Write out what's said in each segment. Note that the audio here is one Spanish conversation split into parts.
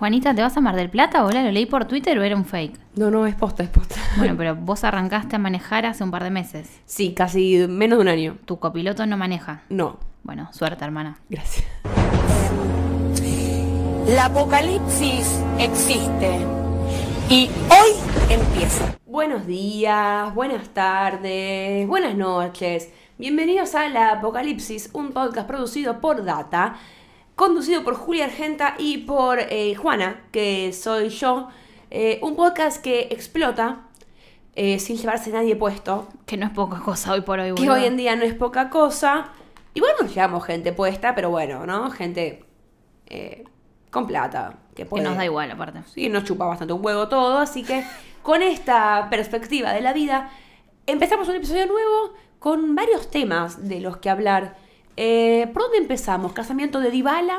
Juanita, ¿te vas a Mar del Plata? ¿Hola? ¿Lo leí por Twitter o era un fake? No, no, es posta, es posta. Bueno, pero vos arrancaste a manejar hace un par de meses. Sí, casi menos de un año. Tu copiloto no maneja. No, Bueno, suerte, hermana. gracias. La apocalipsis existe y hoy empieza. Buenos días, buenas tardes, buenas noches. Bienvenidos a La Apocalipsis, un podcast producido por Data, conducido por Julia Argenta y por eh, Juana, que soy yo. Eh, un podcast que explota eh, sin llevarse nadie puesto, Que no es poca cosa hoy por hoy, que boludo. hoy en día no es poca cosa. Igual nos llevamos gente puesta, pero bueno, ¿no? Gente con plata. Que, Que nos da igual, aparte. Sí, nos chupa bastante un huevo todo, así que con esta perspectiva de la vida, empezamos un episodio nuevo con varios temas de los que hablar. Eh, ¿Por dónde empezamos? ¿Casamiento de Dybala?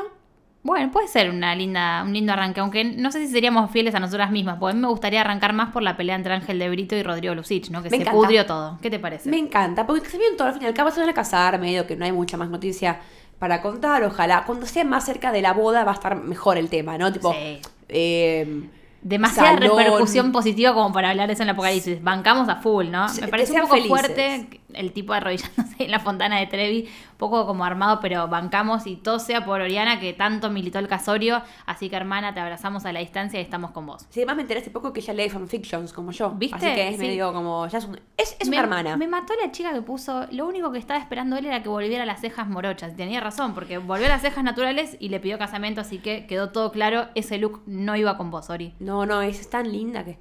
Bueno, puede ser una linda, un lindo arranque, aunque no sé si seríamos fieles a nosotras mismas, porque a mí me gustaría arrancar más por la pelea entre Ángel de Brito y Rodrigo Lucich, ¿no? Que Me se encanta. pudrió todo. ¿Qué te parece? Me encanta, porque el casamiento al fin y al cabo se van a casar, medio que no hay mucha más noticia para contar, ojalá. Cuando sea más cerca de la boda va a estar mejor el tema, ¿no? Tipo, Sí. eh, Demasiada salón. repercusión positiva como para hablar eso en el apocalipsis. Bancamos a full, ¿no? Me parece un poco felices. fuerte el tipo arrodillándose en la fontana de Trevi, un poco como armado, pero bancamos y todo sea por Oriana que tanto militó el casorio. Así que, hermana, te abrazamos a la distancia y estamos con vos. Sí, además me enteré hace poco que ella lee fanfictions como yo. ¿Viste? Así que es Sí. medio como. Ya es, un- es, es me, una hermana. Me mató la chica que puso. Lo único que estaba esperando él era que volviera a las cejas morochas. Y tenía razón, porque volvió a las cejas naturales y le pidió casamiento, así que quedó todo claro. Ese look no iba con vos, Ori. No, no, es tan linda que.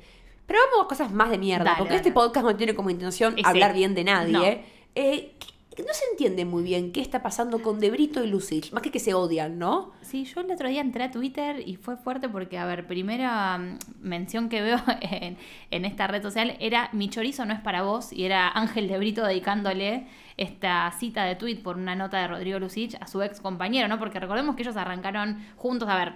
Pero vamos a cosas más de mierda, Dale, porque dale. este podcast no tiene como intención hablar bien de nadie. No. Eh, que- no se entiende muy bien qué está pasando con De Brito y Lucich, más que que se odian, ¿no? Sí, yo el otro día entré a Twitter y fue fuerte porque, a ver, primera mm, mención que veo en, en esta red social era Mi chorizo no es para vos y era Ángel de Brito dedicándole esta cita de tweet por una nota de Rodrigo Lucich a su ex compañero, ¿no? Porque recordemos que ellos arrancaron juntos, a ver,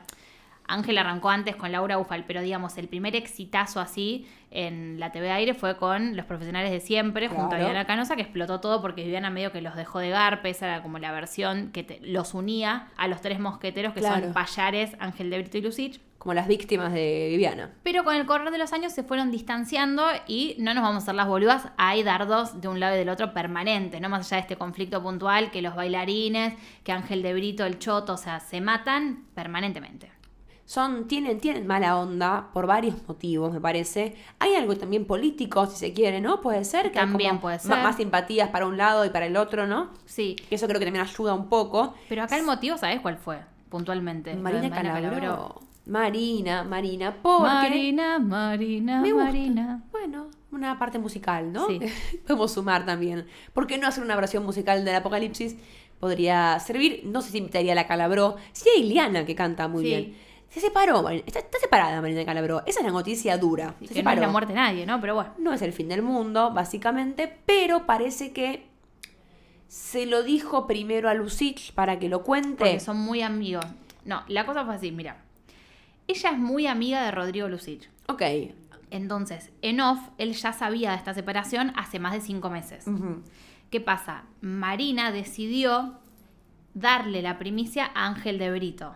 Ángel arrancó antes con Laura Ufal, pero digamos, el primer exitazo así en la TV de aire fue con los profesionales de siempre, junto a. Viviana Canosa, que explotó todo porque Viviana medio que los dejó de garpe, esa era como la versión que te- los unía a los tres mosqueteros, que Claro. son Payares, Ángel de Brito y Lucich. Como las víctimas de Viviana. Pero con el correr de los años se fueron distanciando y no nos vamos a hacer las boludas. Hay dardos de un lado y del otro permanentes, no más allá de este conflicto puntual, que los bailarines, que Ángel de Brito, el Choto, o sea, se matan permanentemente. Son, tienen, tienen mala onda por varios motivos, me parece. Hay algo también político, si se quiere, ¿no? Puede ser. Que También como puede ser. Más simpatías para un lado y para el otro, ¿no? Sí, Que eso creo que también ayuda un poco. pero acá el motivo, ¿sabes cuál fue? Puntualmente. Marina Calabró. Marina, Marina, porque... Marina, Marina, Me gusta. Marina. Bueno, una parte musical, ¿no? Sí. Podemos sumar también. ¿Por qué no hacer una versión musical del Apocalipsis? Podría servir. No sé si invitaría a la Calabró. Sí hay Liana que canta muy Sí. bien. Se separó, Marina. Está, está separada Marina Calabró. Esa es la noticia dura. Se que no es separó. la muerte de nadie, ¿no? Pero bueno. No es el fin del mundo, básicamente, pero parece que se lo dijo primero a Lucich para que lo cuente. Porque son muy amigos. No, la cosa fue así, mira. Ella es muy amiga de Rodrigo Lucich. Ok. Entonces, en off, él ya sabía de esta separación hace más de cinco meses. ¿Qué pasa? Marina decidió darle la primicia a Ángel de Brito.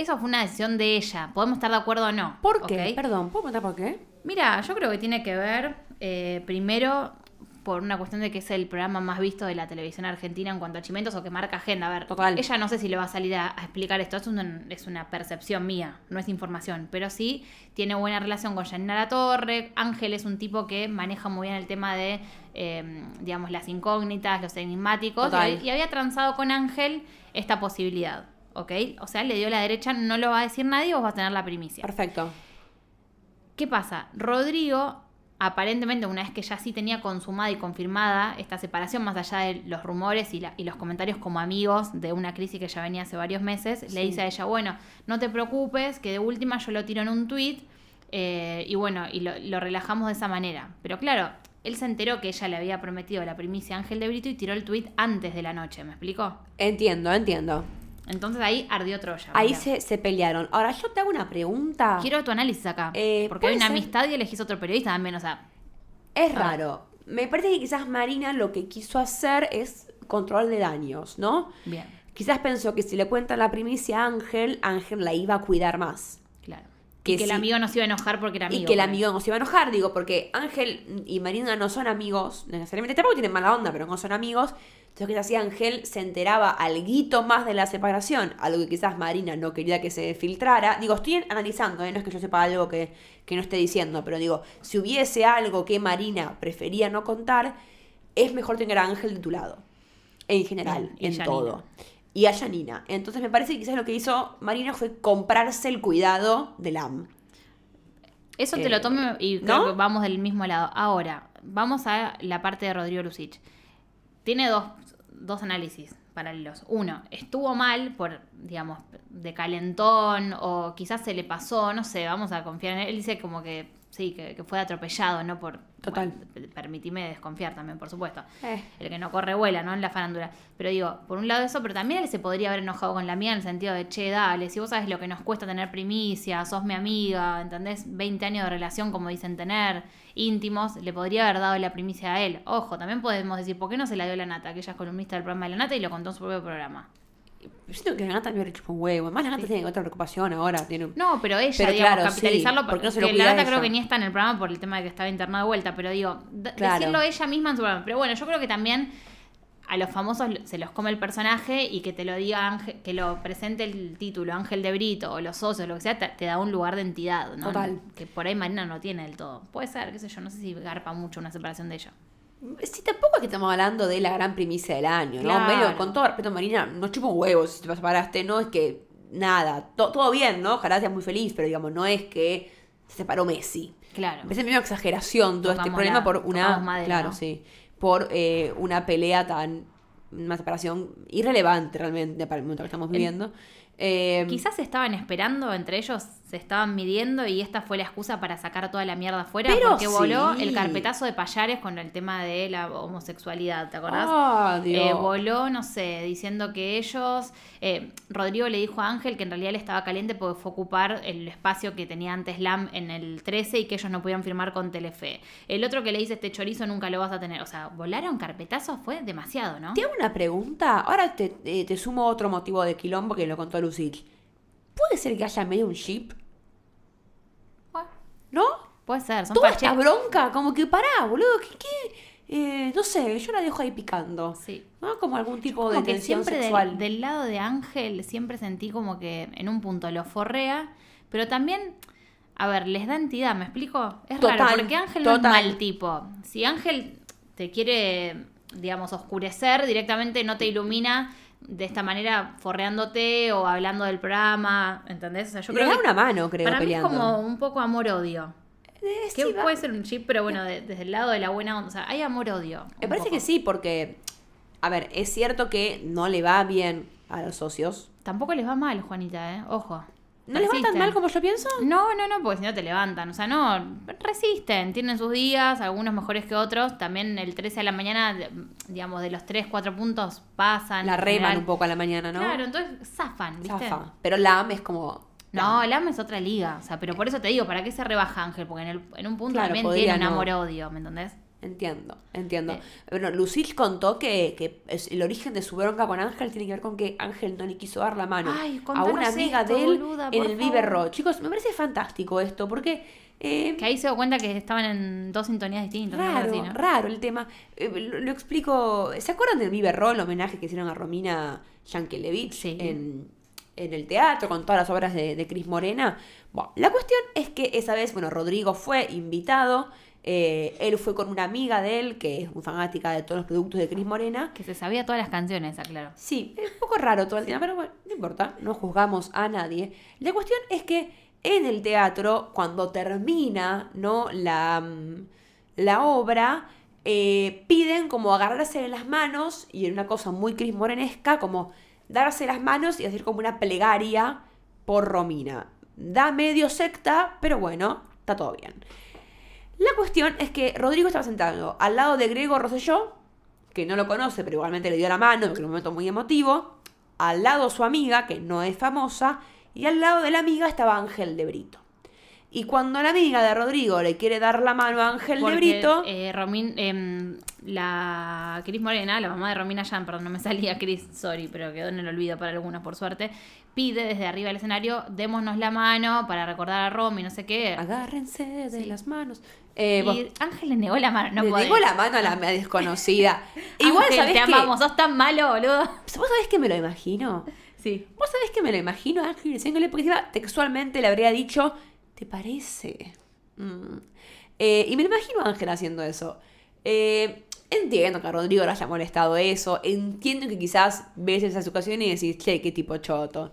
Eso fue una decisión de ella. Podemos estar de acuerdo o no. ¿Por qué? Perdón, ¿puedo por qué? Mira, yo creo que tiene que ver, eh, primero, por una cuestión de que es el programa más visto de la televisión argentina en cuanto a chimentos o que marca agenda. A ver, Total. ella no sé si le va a salir a, a explicar esto, es una, es una percepción mía, no es información, pero sí tiene buena relación con Janina La Torre. Ángel es un tipo que maneja muy bien el tema de, eh, digamos, las incógnitas, los enigmáticos, y, y había transado con Ángel esta posibilidad. ¿Ok? O sea, le dio la derecha, no lo va a decir nadie, vos vas a tener la primicia. Perfecto. ¿Qué pasa? Rodrigo, aparentemente, una vez que ya sí tenía consumada y confirmada esta separación, más allá de los rumores y, la- y los comentarios como amigos de una crisis que ya venía hace varios meses, le dice a ella, bueno, no te preocupes, que de última yo lo tiro en un tweet y bueno, y lo, lo relajamos de esa manera. Pero claro, él se enteró que ella le había prometido la primicia a Ángel de Brito y tiró el tweet antes de la noche, ¿me explico? Entiendo, entiendo. Entonces ahí ardió Troya. Ahí se, se pelearon. Ahora yo te hago una pregunta. Quiero tu análisis acá. Eh, porque hay una ser. amistad y elegís otro periodista también, o sea, Es raro. Me parece que quizás Marina lo que quiso hacer es control de daños, ¿no? bien. Quizás pensó que si le cuentan la primicia a Ángel, Ángel la iba a cuidar más. Claro. Que y que el amigo no se iba a enojar porque era amigo. y que el amigo no se iba a enojar, digo, porque Ángel y Marina no son amigos, necesariamente, tampoco tienen mala onda, pero no son amigos. Entonces, ¿qué hacía Ángel? Se enteraba algo más de la separación, algo que quizás Marina no quería que se filtrara. Digo, estoy analizando, ¿eh? no es que yo sepa algo que, que no esté diciendo, pero digo, si hubiese algo que Marina prefería no contar, es mejor tener a Ángel de tu lado. En general, Y- y en Janina. todo. Y a Janina. Entonces me parece que quizás lo que hizo Marina fue comprarse el cuidado de Lam. Eso te Eh, lo tomo y creo ¿no? que vamos del mismo lado. Ahora, vamos a la parte de Rodrigo Lucich. Tiene dos, dos análisis paralelos. Uno, estuvo mal por, digamos, de calentón o quizás se le pasó, no sé, vamos a confiar en él. Él dice como que sí, que, que fue atropellado, ¿no? Por, Total. bueno, permitime desconfiar también, por supuesto. Eh. El que no corre vuela, ¿no? En la farándula. Pero digo, por un lado eso, pero también él se podría haber enojado con la mía en el sentido de, che, dale, si vos sabes lo que nos cuesta tener primicia, sos mi amiga, ¿entendés? 20 años de relación, como dicen tener, íntimos, le podría haber dado la primicia a él. Ojo, también podemos decir, ¿por qué no se la dio la Nata? Que ella es columnista del programa de la Nata y lo contó en su propio programa. Yo siento que la Nata me hecho un huevo. Además, la Nata tiene otra preocupación ahora. Tiene... No, pero ella, Pero digamos, claro, capitalizarlo sí, porque no se lo la Nata ella. creo que ni está en el programa por el tema de que estaba internada de vuelta, pero digo, Claro. decirlo ella misma en su programa. Pero bueno, yo creo que también a los famosos se los come el personaje y que te lo diga Ángel, que lo presente el título Ángel de Brito o los socios, lo que sea, te, te da un lugar de entidad, ¿no? Total. Que por ahí Marina no tiene del todo. Puede ser, qué sé yo, no sé si garpa mucho una separación de ella. Sí, tampoco es que estamos hablando de la gran primicia del año, ¿no? Claro. Medio, con todo respeto, Marina, no chupa un huevo si te separaste. No es que nada. to- todo bien, ¿no? Ojalá seas muy feliz, pero digamos, no es que se separó Messi. Claro. Parece medio exageración todo este problema la- por una. madera, claro, ¿no? sí. Por eh, una pelea tan. Una separación irrelevante realmente para el momento que estamos viviendo. Eh, Quizás estaban esperando, entre ellos se estaban midiendo y esta fue la excusa para sacar toda la mierda afuera Pero porque voló el carpetazo de Payares con el tema de la homosexualidad, ¿te acordás? Dios. Eh, voló, no sé, diciendo que ellos, eh, Rodrigo le dijo a Ángel que en realidad él estaba caliente porque fue ocupar el espacio que tenía antes LAM en el 13 y que ellos no podían firmar con Telefe. El otro que le dice este chorizo nunca lo vas a tener. O sea, volaron carpetazos fue demasiado, ¿no? Te hago una pregunta. Ahora te, eh, te sumo otro motivo de quilombo que lo contó Lucich. ¿Puede ser que haya medio un ship? ¿No? puede ser, son Toda esta bronca, como que pará, boludo, ¿qué? qué? Eh, no sé, yo la dejo ahí picando. Sí. ¿No? Como algún tipo de que tensión siempre sexual. del lado de Ángel siempre sentí como que en un punto lo forrea, pero también, a ver, les da entidad, ¿me explico? Es raro, Total, porque Ángel no es total. mal tipo. Si Ángel te quiere, digamos, oscurecer, directamente no te ilumina de esta manera forreándote o hablando del programa, ¿entendés? O sea, yo creo da que una mano, creo, para peleando. mí es como un poco amor-odio. Eh, Que sí, va. puede ser un chip, pero bueno, de- desde el lado de la buena onda. O sea, hay amor-odio. Me parece poco. que sí, porque, a ver, es cierto que no le va bien a los socios. Tampoco les va mal, Juanita, ¿eh? Ojo. ¿No les va tan mal como yo pienso? No, no, no, porque si no te levantan. O sea, no, resisten, tienen sus días, algunos mejores que otros. También el 13 de la mañana, digamos, de los 3, 4 puntos pasan. La reman general. un poco a la mañana, ¿no? Claro, entonces zafan, ¿viste? Zafa. Pero Lam es como... No, Lam es otra liga. O sea, pero por eso te digo, ¿para qué se rebaja Ángel? Porque en, el- en un punto Claro, también podría tiene un no. amor-odio, ¿me entendés? Entiendo, entiendo. Eh. Bueno, Lucille contó que, que es- el origen de su bronca con Ángel tiene que ver con que Ángel no le quiso dar la mano Ay, a una amiga esto, de él boluda, en el Viver favor. Road. Chicos, me parece fantástico esto, porque... eh, Que ahí se dio cuenta que estaban en dos sintonías distintas. Raro, así, ¿no? raro el tema. Eh, lo, lo explico. ¿Se acuerdan del Viver Roll, el homenaje que hicieron a Romina Yankelevich Sí. en, en el teatro con todas las obras de, de Cris Morena? Bueno, la cuestión es que esa vez, bueno, Rodrigo fue invitado. Eh, él fue con una amiga de él, que es muy fanática de todos los productos de Cris Morena. Que se sabía todas las canciones, aclaro. Sí, es un poco raro todo el tema, pero bueno, no importa, no juzgamos a nadie. La cuestión es que en el teatro, cuando termina ¿no? la, mm, la obra, eh, piden como agarrarse de las manos y en una cosa muy Cris Morenesca, como darse las manos y hacer como una plegaria por Romina. Da medio secta, pero bueno, está todo bien. La cuestión es que Rodrigo estaba sentado al lado de Grego Rosselló, que no lo conoce, pero igualmente le dio la mano, porque era un momento muy emotivo. Al lado su amiga, que no es famosa, y al lado de la amiga estaba Ángel de Brito. Y cuando la amiga de Rodrigo le quiere dar la mano a Ángel de Porque, Brito, eh, Romín, em, la Cris Morena, la mamá de Romina Yan, perdón, no me salía Cris, sorry, pero quedó en el olvido para algunos por suerte, pide desde arriba del escenario, démonos la mano para recordar a Romy, no sé qué. agárrense de las manos. Eh, vos- y Ángel le negó la mano, no le podés. digo la mano a la desconocida. Igual, Ángel, ¿sabés te qué? amamos, sos tan malo, boludo. ¿Vos sabés que me lo imagino? Sí. ¿Vos sabés que me lo imagino a Ángel diciéndole? Porque textualmente le habría dicho, ¿te parece? Mm. Eh, y me imagino a Ángel haciendo eso. Eh, entiendo que a Rodrigo le haya molestado eso. Entiendo que quizás ves esa situación y decís, che, qué tipo choto.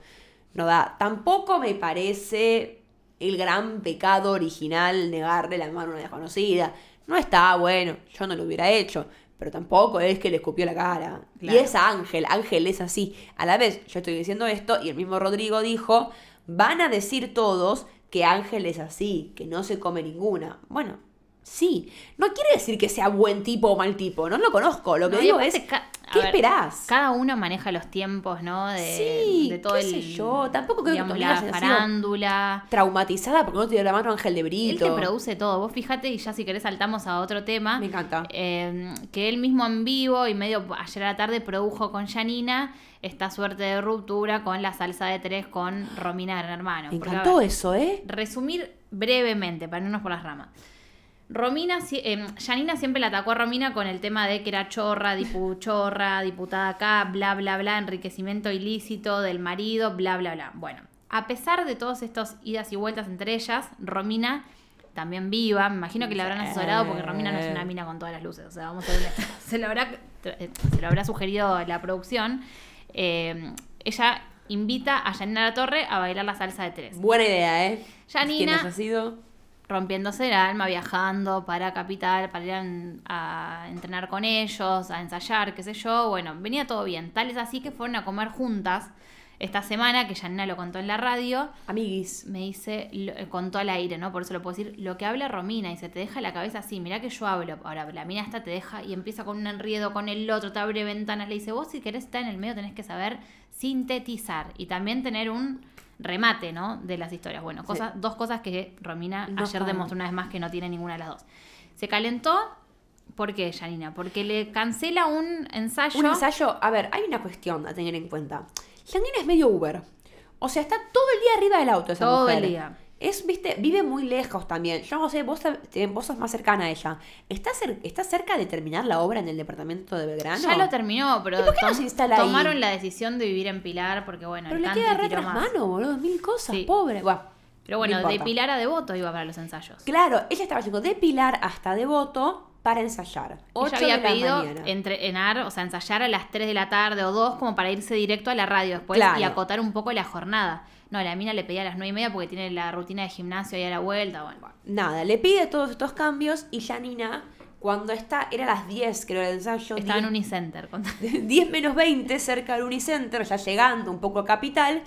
No da. Tampoco me parece el gran pecado original negarle la mano a una desconocida. No está bueno, yo no lo hubiera hecho. Pero tampoco es que le escupió la cara. Y es Ángel, Ángel es así. A la vez, yo estoy diciendo esto y el mismo Rodrigo dijo, van a decir todos que Ángel es así, que no se come ninguna. Bueno, sí. No quiere decir que sea buen tipo o mal tipo, no lo conozco. Lo que No, digo es, ca- ¿qué ver, esperás? Cada uno maneja los tiempos, ¿no? De, Sí, de todo qué el. sé yo, tampoco creo que digamos, tu la farándula. Traumatizada porque no te dio la mano Ángel de Él Brito. te produce todo. Vos fíjate, y ya si querés saltamos a otro tema. Me encanta. eh, que él mismo en vivo y medio ayer a la tarde produjo con Janina esta suerte de ruptura con la salsa de tres con Romina Gran Hermano. Me Porque, encantó ver, eso, ¿eh? Resumir brevemente, para no irnos por las ramas. Romina, eh, Janina siempre la atacó a Romina con el tema de que era chorra, dipu, chorra, diputada acá, bla, bla, bla, enriquecimiento ilícito del marido, bla, bla, bla. Bueno, a pesar de todos estos idas y vueltas entre ellas, Romina también viva, me imagino que la habrán asesorado porque Romina no es una mina con todas las luces, o sea, vamos a ver, se lo habrá, se lo habrá sugerido la producción. Eh, ella invita a Janina La Torre a bailar la salsa de tres Buena idea, ¿eh? Janina- ¿Quién haya sido? Rompiéndose el alma, viajando para Capital, para ir a, a entrenar con ellos, a ensayar, qué sé yo. Bueno, venía todo bien. Tal es así que fueron a comer juntas esta semana, que Janina lo contó en la radio. Amiguis. Me dice, lo- eh, contó al aire, ¿no? Por eso lo puedo decir. Lo que habla Romina y se te deja la cabeza así. Mirá que yo hablo. Ahora, la mina esta te deja y empieza con un enriedo con el otro, te abre ventanas. Le dice, vos si querés estar en el medio tenés que saber sintetizar y también tener un remate, ¿no? De las historias. Bueno, Sí. cosas, dos cosas que Romina No ayer demostró una vez más que no tiene ninguna de las dos. Se calentó. ¿Por qué, Janina? Porque le cancela un ensayo. Un ensayo, a ver, hay una cuestión a tener en cuenta. Janina es medio Uber. O sea, está todo el día arriba del auto esa Todo mujer. el día. Es, viste, vive muy lejos también. Yo no sé, vos, vos sos más cercana a ella. ¿Está, cer- ¿Está cerca de terminar la obra en el departamento de Belgrano? Ya lo terminó, pero ¿Y por qué tom- ahí? tomaron la decisión de vivir en Pilar porque, bueno, Pero el le queda re tras mano, boludo. Mil cosas, Sí. pobre. Pero no bueno, de. Pilar a Devoto iba para los ensayos. Claro, ella estaba yendo de Pilar hasta Devoto para ensayar. Ocho Ella había de pedido entrenar, o sea, ensayar a las 3 de la tarde o 2 como para irse directo a la radio después Claro. y acotar un poco la jornada. No, la mina le pedía a las 9 y media porque tiene la rutina de gimnasio ahí a la vuelta. Bueno, Nada, le pide todos estos cambios y Janina, cuando está, era las 10 creo el ensayo. estaba en 10 Unicenter. con- 10 menos 20 cerca del Unicenter, ya llegando un poco a Capital,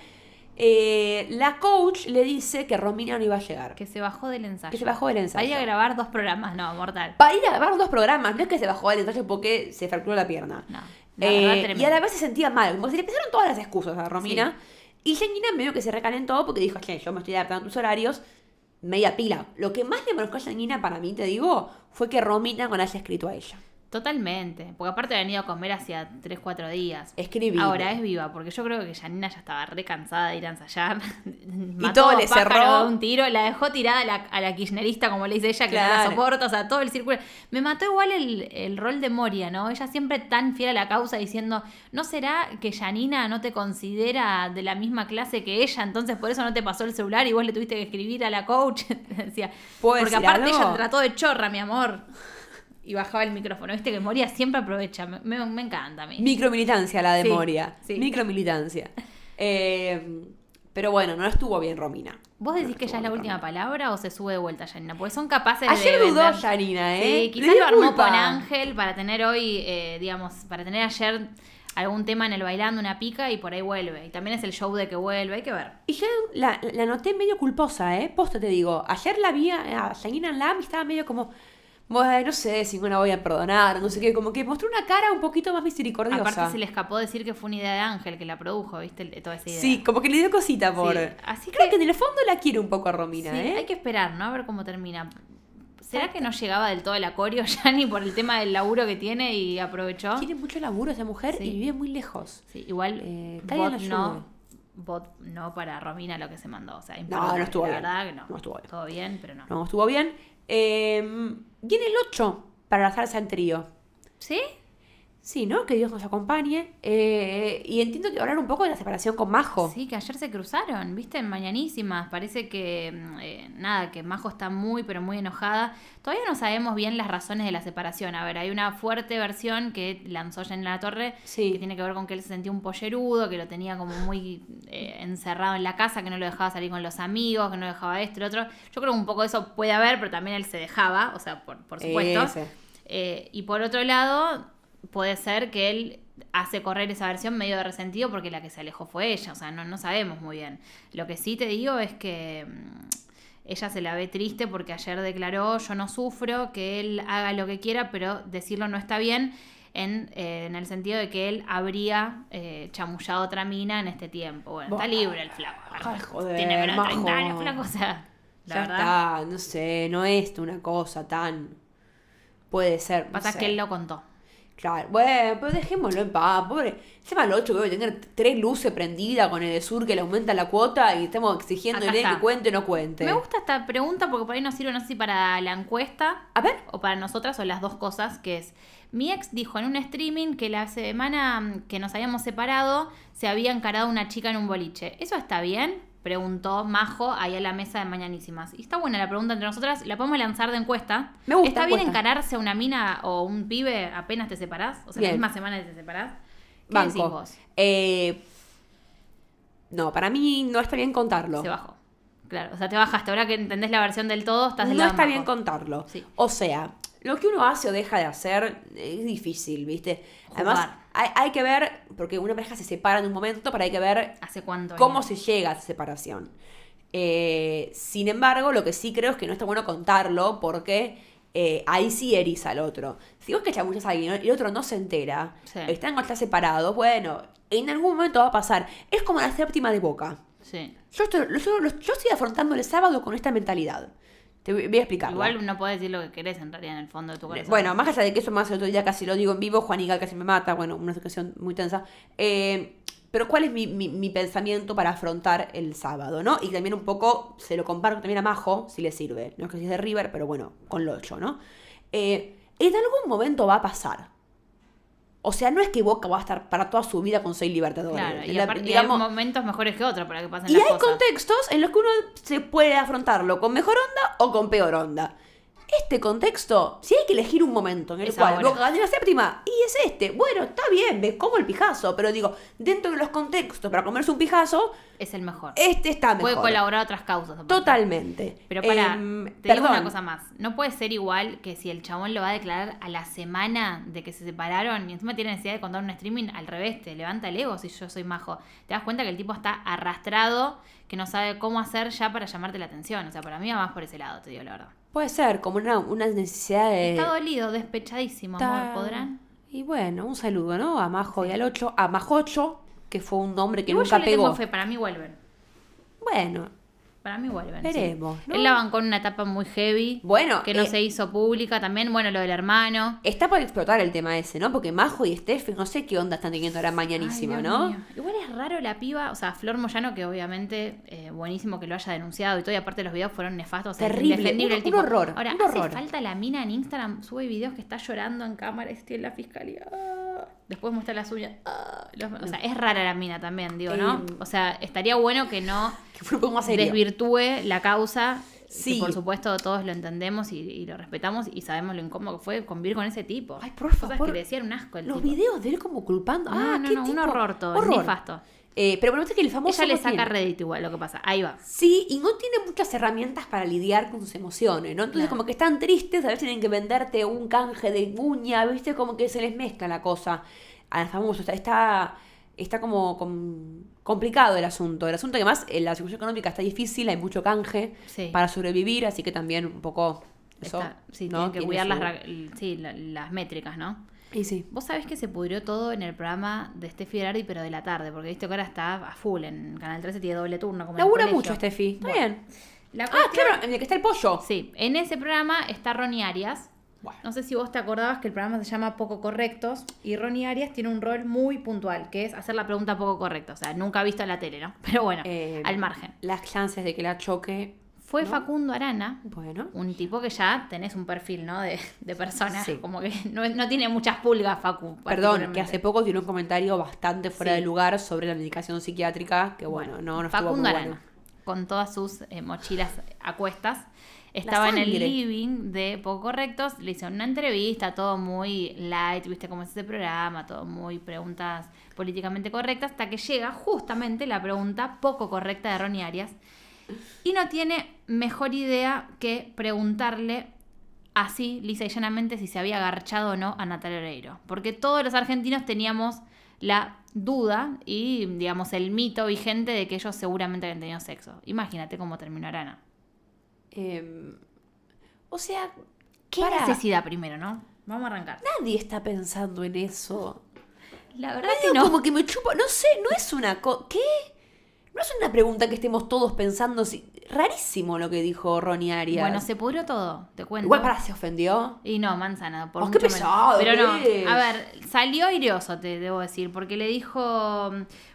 eh, la coach le dice que Romina no iba a llegar. que se bajó del ensayo. Que se bajó del ensayo. Para ir a grabar dos programas, no, mortal. Para ir a grabar dos programas, no es que se bajó del ensayo porque se fracturó la pierna. No, la Eh, y a la vez se sentía mal, como se le empezaron todas las excusas a Romina. Y Janina medio que se recalentó porque dijo, che, yo me estoy adaptando a tus horarios, media pila. Lo que más le molestó a Janina para mí, te digo, fue que Romina no le haya escrito a ella. Totalmente. Porque aparte había venido a comer hacía 3, 4 días. Escribí. Ahora es viva, porque yo creo que Janina ya estaba re cansada de ir a ensayar. Y todo le cerró. un tiro, la dejó tirada a la, a la kirchnerista, como le dice ella, que no la Claro. soporta, o sea, todo el círculo. Me mató igual el, el rol de Moria, ¿no? Ella siempre tan fiel a la causa diciendo, ¿no será que Janina no te considera de la misma clase que ella, entonces por eso no te pasó el celular y vos le tuviste que escribir a la coach? Decía, ¿Puedo porque aparte algo? ella trató de chorra, mi amor. Y bajaba el micrófono, viste que Moria siempre aprovecha, me, me- me encanta a mí. Micromilitancia la de Sí, Moria. sí. Micromilitancia. Eh, pero bueno, no estuvo bien Romina. ¿Vos decís No que ya es la última palabra o se sube de vuelta, Janina? Porque son capaces Ayer de. dudó vender- Janina, ¿eh? Sí, quizás lo armó con Ángel para tener hoy, eh, digamos, para tener ayer algún tema en el bailando, una pica y por ahí vuelve. Y también es el show de que vuelve, hay que ver. Y yo la, la noté medio culposa, ¿eh? Posta te digo. Ayer la vi a a Janina en la y estaba medio como. Bueno, no sé si no la voy a perdonar, no sé qué, como que mostró una cara un poquito más misericordiosa. Aparte se le escapó decir que fue una idea de Ángel que la produjo, ¿viste? Toda esa idea. Sí, como que le dio cosita por... Sí, así Creo que- que... en el fondo la quiere un poco a Romina, Sí, ¿eh? hay que esperar, ¿no? A ver cómo termina. ¿Será que no llegaba del todo el acorio ya ni por el tema del laburo que tiene y aprovechó? Tiene mucho laburo esa mujer Sí. y vive muy lejos. Sí, igual Eh, bot no, bot no para Romina lo que se mandó. O sea, no imperdonable, estuvo la bien. verdad que no. No estuvo bien. Todo bien, pero no. No, estuvo bien. Eh, viene el 8 para la salsa en trío. ¿Sí? Sí, ¿no? Que Dios nos acompañe. Eh, y entiendo que hablar un poco de la separación con Majo. Sí, que ayer se cruzaron, ¿viste? En Mañanísimas. Parece que, mm, eh, nada, que Majo está muy, pero muy enojada. Todavía no sabemos bien las razones de la separación. A ver, hay una fuerte versión que lanzó ya en la torre, Sí. que tiene que ver con que él se sentía un pollerudo, que lo tenía como muy eh, encerrado en la casa, que no lo dejaba salir con los amigos, que no dejaba esto y lo otro. Yo creo que un poco eso puede haber, pero también él se dejaba, o sea, por, por supuesto. Eh, y por otro lado, puede ser que él hace correr esa versión medio de resentido porque la que se alejó fue ella, o sea, no, no sabemos muy bien. Lo que sí te digo es que mm, ella se la ve triste porque ayer declaró, yo no sufro, que él haga lo que quiera, pero decirlo no está bien. En, eh, en el sentido de que él habría eh, chamullado otra mina en este tiempo. Bueno, está libre el flaco. Ay, joder, Tiene menos de 30 majo. años, flaco, o sea, la ya verdad. está, no sé, no es una cosa tan. Puede ser. no Pasa sé. que él lo contó. Claro, bueno, pero dejémoslo en paz, pobre. Encima el 8 que debe tener tres luces prendidas con el de sur que le aumenta la cuota y estamos exigiéndole que cuente o no cuente. Me gusta esta pregunta porque por ahí nos sirve, no sé si para la encuesta A ver. o para nosotras o las dos cosas, que es, mi ex dijo en un streaming que la semana que nos habíamos separado se había encarado una chica en un boliche. ¿Eso está bien? Preguntó Majo ahí a la mesa de Mañanísimas. Y está buena la pregunta entre nosotras, la podemos lanzar de encuesta. Me gusta, ¿Está bien encuesta. encararse a una mina o un pibe apenas te separás? O sea, Bien. la misma semana que te separás. ¿Qué Banco. decís vos? Eh, no, para mí no está bien contarlo. Se bajó. Claro, o sea, te bajaste. Ahora que entendés la versión del todo, estás del No lado está bien contarlo. Sí. O sea, lo que uno hace o deja de hacer es difícil, ¿viste? Además, hay, hay que ver, porque una pareja se separa en un momento, pero hay que ver ¿Hace cuánto? cómo se llega a esa separación. Eh, sin embargo, lo que sí creo es que no está bueno contarlo porque eh, ahí sí eriza al otro. Si vos que chamuchas a alguien y el otro no se entera, Sí. están o están separados, bueno, en algún momento va a pasar. Es como la séptima de boca. Sí. Yo estoy, yo- yo estoy afrontando el sábado con esta mentalidad. Te voy a explicar. Igual no puedes decir lo que querés en realidad en el fondo de tu corazón. Bueno, más allá de que eso más el otro día casi lo digo en vivo, Juan Igal casi me mata, bueno, una situación muy tensa. Eh, pero ¿cuál es mi, mi- mi pensamiento para afrontar el sábado, no? Y también un poco se lo comparto también a Majo, si le sirve. No es que si es de River, pero bueno, con lo ocho, ¿no? Eh, en algún momento va a pasar. O sea, no es que Boca va a estar para toda su vida con seis libertadores. Claro, y La- aparte y digamos- hay momentos mejores que otros para que pasen y las hay cosas. contextos en los que uno se puede afrontarlo con mejor onda o con peor onda. Este contexto, si hay que elegir un momento en el Es cual ahora. Boca la séptima, y es este. Bueno, está bien, me como el pijazo, pero digo, dentro de los contextos para comerse un pijazo, Es el mejor. este está mejor. Puede colaborar a otras causas. aparte. Totalmente. Pero para, Em, te digo perdón. una cosa más. No puede ser igual que si el chabón lo va a declarar a la semana de que se separaron y encima tiene necesidad de contar un streaming, al revés, te levanta el ego si yo soy majo. Te das cuenta que el tipo está arrastrado, que no sabe cómo hacer ya para llamarte la atención. O sea, para mí va más por ese lado, te digo la verdad. Puede ser, como una, una necesidad de... Está dolido, despechadísimo, Está- amor. ¿Podrán? Y bueno, un saludo, ¿no? A Majo y al 8, a Majocho, que fue un nombre que Igual nunca yo le pegó. tengo fe, para mí vuelven. Bueno, Para mí vuelven. Veremos, sí. ¿no? Él la bancó en una etapa muy heavy. Bueno, Que no eh, se hizo pública también. Bueno, lo del hermano. Está por explotar el tema ese, ¿no? Porque Majo y Steph, no sé qué onda están teniendo ahora mañanísima, Ay, ¿no? mío. Igual es raro la piba, o sea, Flor Moyano, que obviamente eh, buenísimo que lo haya denunciado y todo, y aparte los videos fueron nefastos, Terrible, un- el tipo. un horror, Ahora, un hace horror. falta la mina en Instagram, sube videos que está llorando en cámara, estoy en la fiscalía. Después muestra las uñas. ah, los- o sea, es rara la mina también, digo, ¿no? Eh, O sea, estaría bueno que no Que un desvirtúe la causa. Sí. Que por supuesto todos lo entendemos y, y lo respetamos y sabemos lo incómodo que fue convivir con ese tipo. Ay, por Cosas favor. que le decían un asco el Los tipo. videos de él como culpando. No, ah, no, qué no, un tipo- horror todo, es horror. nefasto. Eh, pero bueno, es que el famoso. Ella le saca tiene- rédito igual lo que pasa. Ahí va. Sí, y no tiene muchas herramientas para lidiar con sus emociones, ¿no? Entonces, como que están tristes, a veces tienen que venderte un canje de uña, ¿viste? Como que se les mezcla la cosa al famoso. Está, está, está como com- complicado el asunto. El asunto que más, eh, la situación económica está difícil, hay mucho canje Sí. para sobrevivir, así que también un poco Eso, Está- sí, ¿no? tienen que cuidar las, su- sí, la- las métricas, ¿no? Y sí. Vos sabés que se pudrió todo en el programa de Steffi Berardi, pero de la tarde, porque viste que ahora está a full en Canal 13, tiene doble turno. Como en el Labura mucho, Steffi. Está Bueno, bien. La Ah, claro, en el que está el pollo. Sí, en ese programa está Ronnie Arias. Bueno. No sé si vos te acordabas que el programa se llama Poco Correctos y Ronnie Arias tiene un rol muy puntual, que es hacer la pregunta poco correcta. O sea, nunca ha visto en la tele, ¿no? Pero bueno, Eh, al margen. Las chances de que la choque. Fue ¿no? Facundo Arana, Bueno. un tipo que ya tenés un perfil, ¿no? De, de persona. Sí. Como que no, no tiene muchas pulgas, Facu. Perdón, que hace poco tiene un comentario bastante fuera Sí. de lugar sobre la medicación psiquiátrica, que bueno, no, no estuvo Facundo muy Arana, bueno. con todas sus eh, mochilas a cuestas, estaba en el living de Poco Correctos, le hicieron una entrevista, todo muy light, viste cómo es ese programa, todo muy preguntas políticamente correctas, hasta que llega justamente la pregunta poco correcta de Ronnie Arias. Y no tiene mejor idea que preguntarle así, lisa y llanamente, si se había agarchado o no a Natalia Oreiro. Porque todos los argentinos teníamos la duda y, digamos, el mito vigente de que ellos seguramente habían tenido sexo. Imagínate cómo terminó Arana. Eh, o sea, ¿Qué pará, necesidad primero, no? Vamos a arrancar. nadie está pensando en eso. La verdad Medio que no. Como que me chupa, no sé, no es una co- ¿Qué? No es una pregunta que estemos todos pensando. Si... Rarísimo lo que dijo Ronnie Arias. Bueno, se pudrió todo, te cuento. Igual para se ofendió. Y no, manzana, por Oh, qué mucho menos. pesado Pero no, a ver, salió airioso, te debo decir, porque le dijo,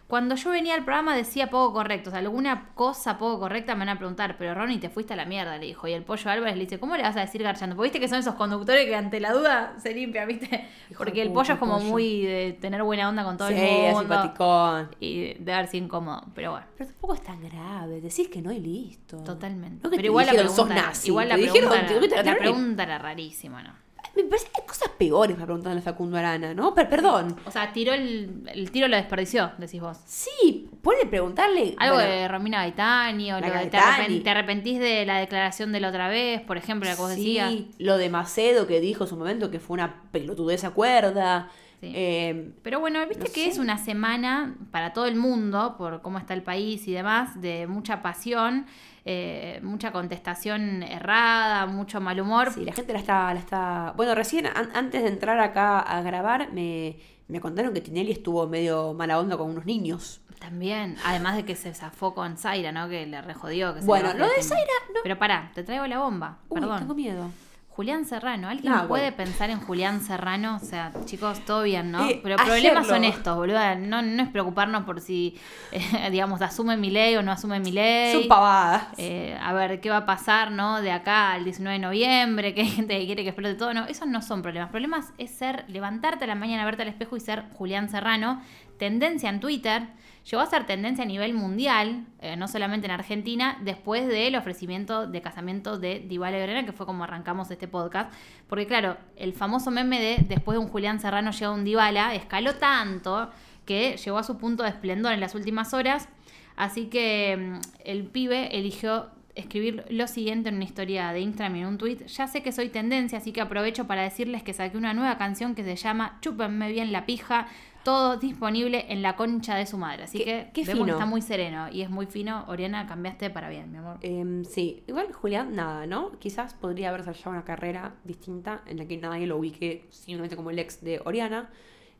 cuando yo venía al programa decía poco correcto, o sea, alguna cosa poco correcta me van a preguntar, pero Ronnie, te fuiste a la mierda, le dijo. Y el pollo Álvarez le dice, ¿cómo le vas a decir garchando? Porque viste que son esos conductores que ante la duda se limpian, ¿viste? Hijo Porque de el pollo es como pollo. muy de tener buena onda con todo sí, el mundo. simpaticón. Y de verse incómodo, pero bueno. Pero tampoco es tan grave. Decís que no y listo. Totalmente. No que pero igual la dijeron, pregunta, sos era- nazi, igual la dijeron, pregunta, te a era, la la pregunta era rarísima, ¿no? Me parece que hay cosas peores para preguntarle a Facundo Arana, ¿no? Per- perdón. O sea, tiró el, el tiro lo desperdició, decís vos. Sí, puede preguntarle. Algo bueno, de Romina Gaetani o La lo de te, te arrepentís de la declaración de la otra vez, por ejemplo, la que vos sí, decías. lo de Macedo que dijo en su momento que fue una pelotudez acuerda. Sí. Eh, Pero bueno, viste No que sé. es una semana para todo el mundo, por cómo está el país y demás, de mucha pasión, eh, mucha contestación errada, mucho mal humor. sí, la gente la está, la está. Bueno, recién an- antes de entrar acá a grabar, me, me contaron que Tinelli estuvo medio mala onda con unos niños. También, además de que se zafó con Zaira, ¿no? Que le rejodió. Que Bueno, lo de. Zaira, no. Pero pará, te traigo la bomba. Uy, Perdón. tengo miedo. Julián Serrano, ¿alguien Ah, puede bueno. pensar en Julián Serrano? O sea, chicos, todo bien, ¿no? Eh, Pero problemas lo- son estos, boluda. No, no es preocuparnos por si, eh, digamos, asume mi ley o no asume mi ley. Son pavadas. Eh, a ver qué va a pasar, ¿no? De acá al 19 de noviembre, que hay gente que quiere que explote todo. No, esos no son problemas. Problemas es ser, levantarte a la mañana, verte al espejo y ser Julián Serrano. Tendencia en Twitter. Llegó a ser tendencia a nivel mundial, eh, no solamente en Argentina, después del ofrecimiento de casamiento de Dybala y Verena, que fue como arrancamos este podcast. Porque claro, el famoso meme de después de un Julián Serrano llega un Dybala, escaló tanto que llegó a su punto de esplendor en las últimas horas. Así que mm, el pibe eligió escribir lo siguiente en una historia de Instagram y en un tweet. Ya sé que soy tendencia, así que aprovecho para decirles que saqué una nueva canción que se llama Chúpenme bien la pija. Todo disponible en la concha de su madre. Así Qué- que qué vemos que fino. está muy sereno y es muy fino. Oriana, cambiaste para bien, mi amor. Em, sí, igual Julián, nada, ¿no? Quizás podría haber desarrollado una carrera distinta en la que nadie lo ubique simplemente como el ex de Oriana.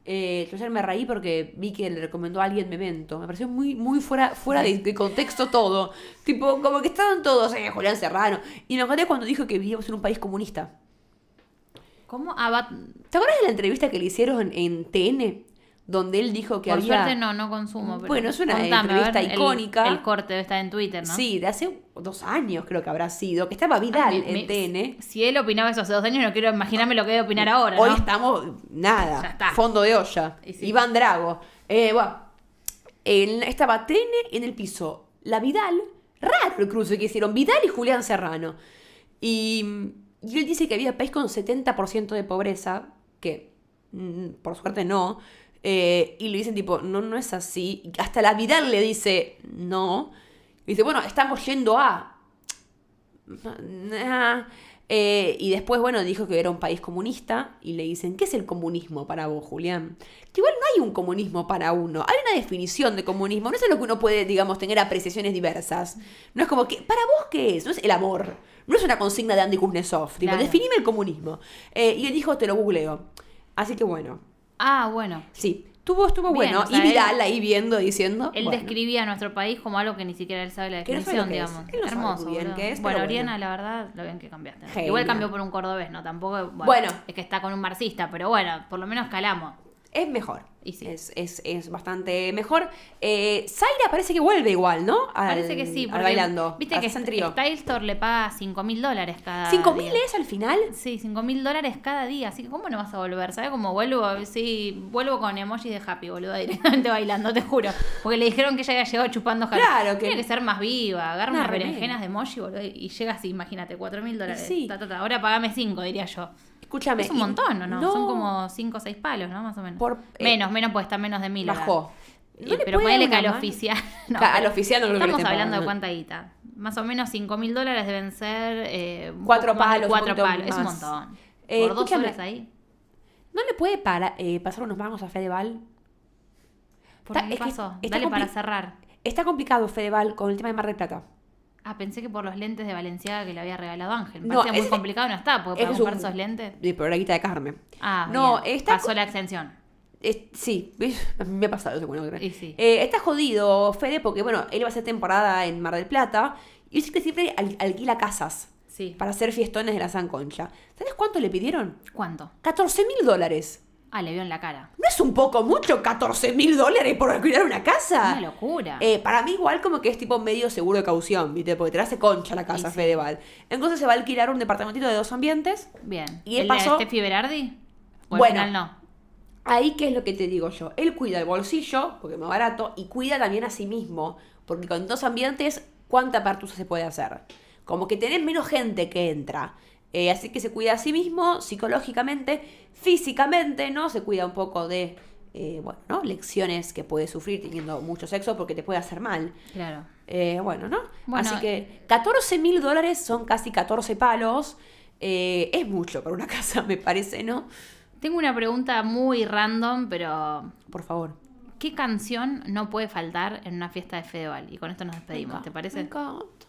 Eh, yo ayer me reí porque vi que le recomendó a alguien Memento. Me pareció muy, muy fuera, fuera de, de contexto todo. Tipo, como que estaban todos, eh, Julián Serrano. Y me acordé cuando dijo que vivíamos en un país comunista. ¿Cómo? Ah, ¿Te acuerdas de la entrevista que le hicieron en TN? Donde él dijo que Por había... suerte no, no consumo. Pero Bueno, es una contame, entrevista ver, icónica. El, corte debe estar en Twitter, ¿no? Sí, de hace dos años creo que habrá sido. Que estaba Ah, Vidal me- me- en TN. Si él opinaba eso hace dos años, no quiero imaginarme lo que debe opinar ahora. Hoy ¿no? estamos, nada, Ya está. fondo de olla. Sí. Iván Drago. Eh, bueno, en- estaba TN en el piso. La Vidal, raro el cruce que hicieron, Vidal y Julián Serrano. Y, y él dice que había país con 70% de pobreza, que mm, por suerte no. Eh, y le dicen tipo, no, no es así. Hasta la Vidal le dice, no. Y dice, bueno, estamos yendo a... Nah. Eh, y después, bueno, dijo que era un país comunista y le dicen, ¿qué es el comunismo para vos, Julián? Que igual no hay un comunismo para uno, hay una definición de comunismo, no es lo que uno puede, digamos, tener apreciaciones diversas. No es como que, ¿para vos qué es? No es el amor, No es una consigna de Andy Kuznetsov. Tipo, Claro. definime el comunismo. Eh, y él dijo, te lo googleo. Así que bueno, Ah, bueno. sí. Estuvo, estuvo Bien, bueno. o sea, y Vidal él- ahí viendo, diciendo. Él bueno. describía a nuestro país como algo que ni siquiera él sabe la Que no sabe lo definición, que es. digamos. Él no sabe Hermoso. bien boludo. qué es, bueno, pero Oriana, la verdad, lo bien que cambiaste. Genia. Igual cambió por un cordobés, ¿no? Tampoco. Bueno, Bueno. Es que está con un marxista, pero bueno, por lo menos calamos. Es mejor. Y sí. es, es, es bastante mejor. Eh, Zaira parece que vuelve igual, ¿no? Al- Parece que sí. al porque bailando. Viste al que. Style Store le paga 5 mil dólares cada ¿Cinco día. mil es al final? Sí, 5 mil dólares cada día. Así que, ¿cómo no vas a volver? ¿Sabes cómo vuelvo? Sí, vuelvo con emojis de happy, boludo, directamente bailando, te juro. Porque le dijeron que ella había llegado chupando happy. Claro, que- Tiene que ser más viva. Agarra Una unas berenjenas de emoji, boludo, y llega así, imagínate, 4 mil dólares. sí. Ta, ta, ta. Ahora pagame 5, diría yo. Escúchame. Es un montón, ¿o no? Son como 5 o 6 palos, ¿no? Más o menos. Por- eh, menos, menos, pues está menos de mil. Bajó. ¿No pero puede ponele que al oficial. no, al oficial no que le Estamos estén hablando de cuánta guita. Más o menos 5 mil dólares deben ser. eh, Cuatro palos, Cuatro palos. Es un montón. Eh, Por dos horas ahí. ¿No le puede para, eh, pasar unos mangos a Fedeval? ¿Por Está- qué es que pasó? Dale para cerrar. Está complicado Fedeval con el tema de Mar del Plata. Ah, pensé que por los lentes de Valenciaga que le había regalado Ángel. Me No, parecía muy complicado, no está, porque para es comprar un- esos lentes. Y por la guita de Carmen. Ah, No, bien. está pasó la exención. Es- sí, me ha pasado bueno, Y sí. Eh, está jodido Fede porque, bueno, él va a hacer temporada en Mar del Plata y dice que siempre al- alquila casas Sí. para hacer fiestones de la San Concha. ¿Sabes cuánto le pidieron? ¿Cuánto? 14 mil dólares. Ah, le vio en la cara. ¿No es un poco mucho 14 mil dólares por alquilar una casa? Una locura. Eh, para mí igual como que es tipo medio seguro de caución, ¿viste? Porque te la hace concha la casa sí. Fedeval. Entonces se va a alquilar un departamentito de dos ambientes. Bien. y él ¿El pasó- de Steffi Berardi? ¿O al Bueno. final no? Ahí, ¿qué es lo que te digo yo? Él cuida el bolsillo, porque es más barato, y cuida también a sí mismo. Porque con dos ambientes, ¿cuánta apertura se puede hacer? Como que tenés menos gente que entra. Eh, así que se cuida a sí mismo, psicológicamente, físicamente, ¿no? Se cuida un poco de, eh, bueno, ¿no? Lecciones que puede sufrir teniendo mucho sexo porque te puede hacer mal. Claro. Eh, bueno, ¿no? Bueno, Así que 14 mil dólares son casi 14 palos. Eh, es mucho para una casa, me parece, ¿no? Tengo una pregunta muy random, pero Por favor. ¿qué canción no puede faltar en una fiesta de Fedeval? Y con esto nos despedimos, ¿te Me parece? encanta.